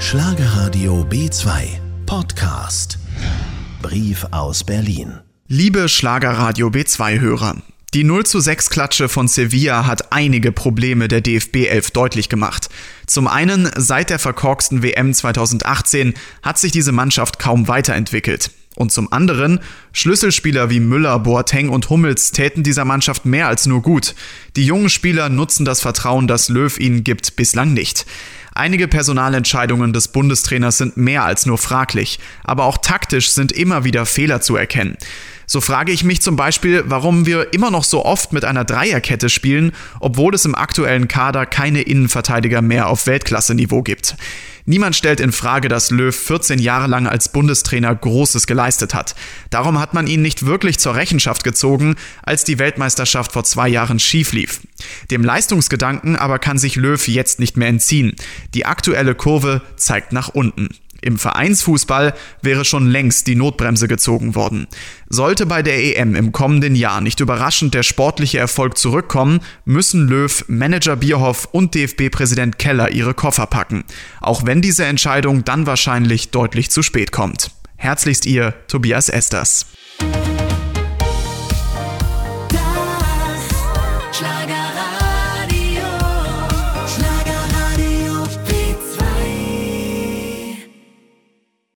Schlagerradio B2 Podcast. Brief aus Berlin. Liebe Schlagerradio B2-Hörer, die 0 zu 6 Klatsche von Sevilla hat einige Probleme der DFB 11 deutlich gemacht. Zum einen, seit der verkorksten WM 2018 hat sich diese Mannschaft kaum weiterentwickelt. Und zum anderen, Schlüsselspieler wie Müller, Boateng und Hummels täten dieser Mannschaft mehr als nur gut. Die jungen Spieler nutzen das Vertrauen, das Löw ihnen gibt, bislang nicht. Einige Personalentscheidungen des Bundestrainers sind mehr als nur fraglich, aber auch taktisch sind immer wieder Fehler zu erkennen. So frage ich mich zum Beispiel, warum wir immer noch so oft mit einer Dreierkette spielen, obwohl es im aktuellen Kader keine Innenverteidiger mehr auf Weltklasse-Niveau gibt. Niemand stellt in Frage, dass Löw 14 Jahre lang als Bundestrainer Großes geleistet hat. Darum hat man ihn nicht wirklich zur Rechenschaft gezogen, als die Weltmeisterschaft vor zwei Jahren schief lief. Dem Leistungsgedanken aber kann sich Löw jetzt nicht mehr entziehen. Die aktuelle Kurve zeigt nach unten. Im Vereinsfußball wäre schon längst die Notbremse gezogen worden. Sollte bei der EM im kommenden Jahr nicht überraschend der sportliche Erfolg zurückkommen, müssen Löw, Manager Bierhoff und DFB-Präsident Keller ihre Koffer packen. Auch wenn diese Entscheidung dann wahrscheinlich deutlich zu spät kommt. Herzlichst ihr, Tobias Esters.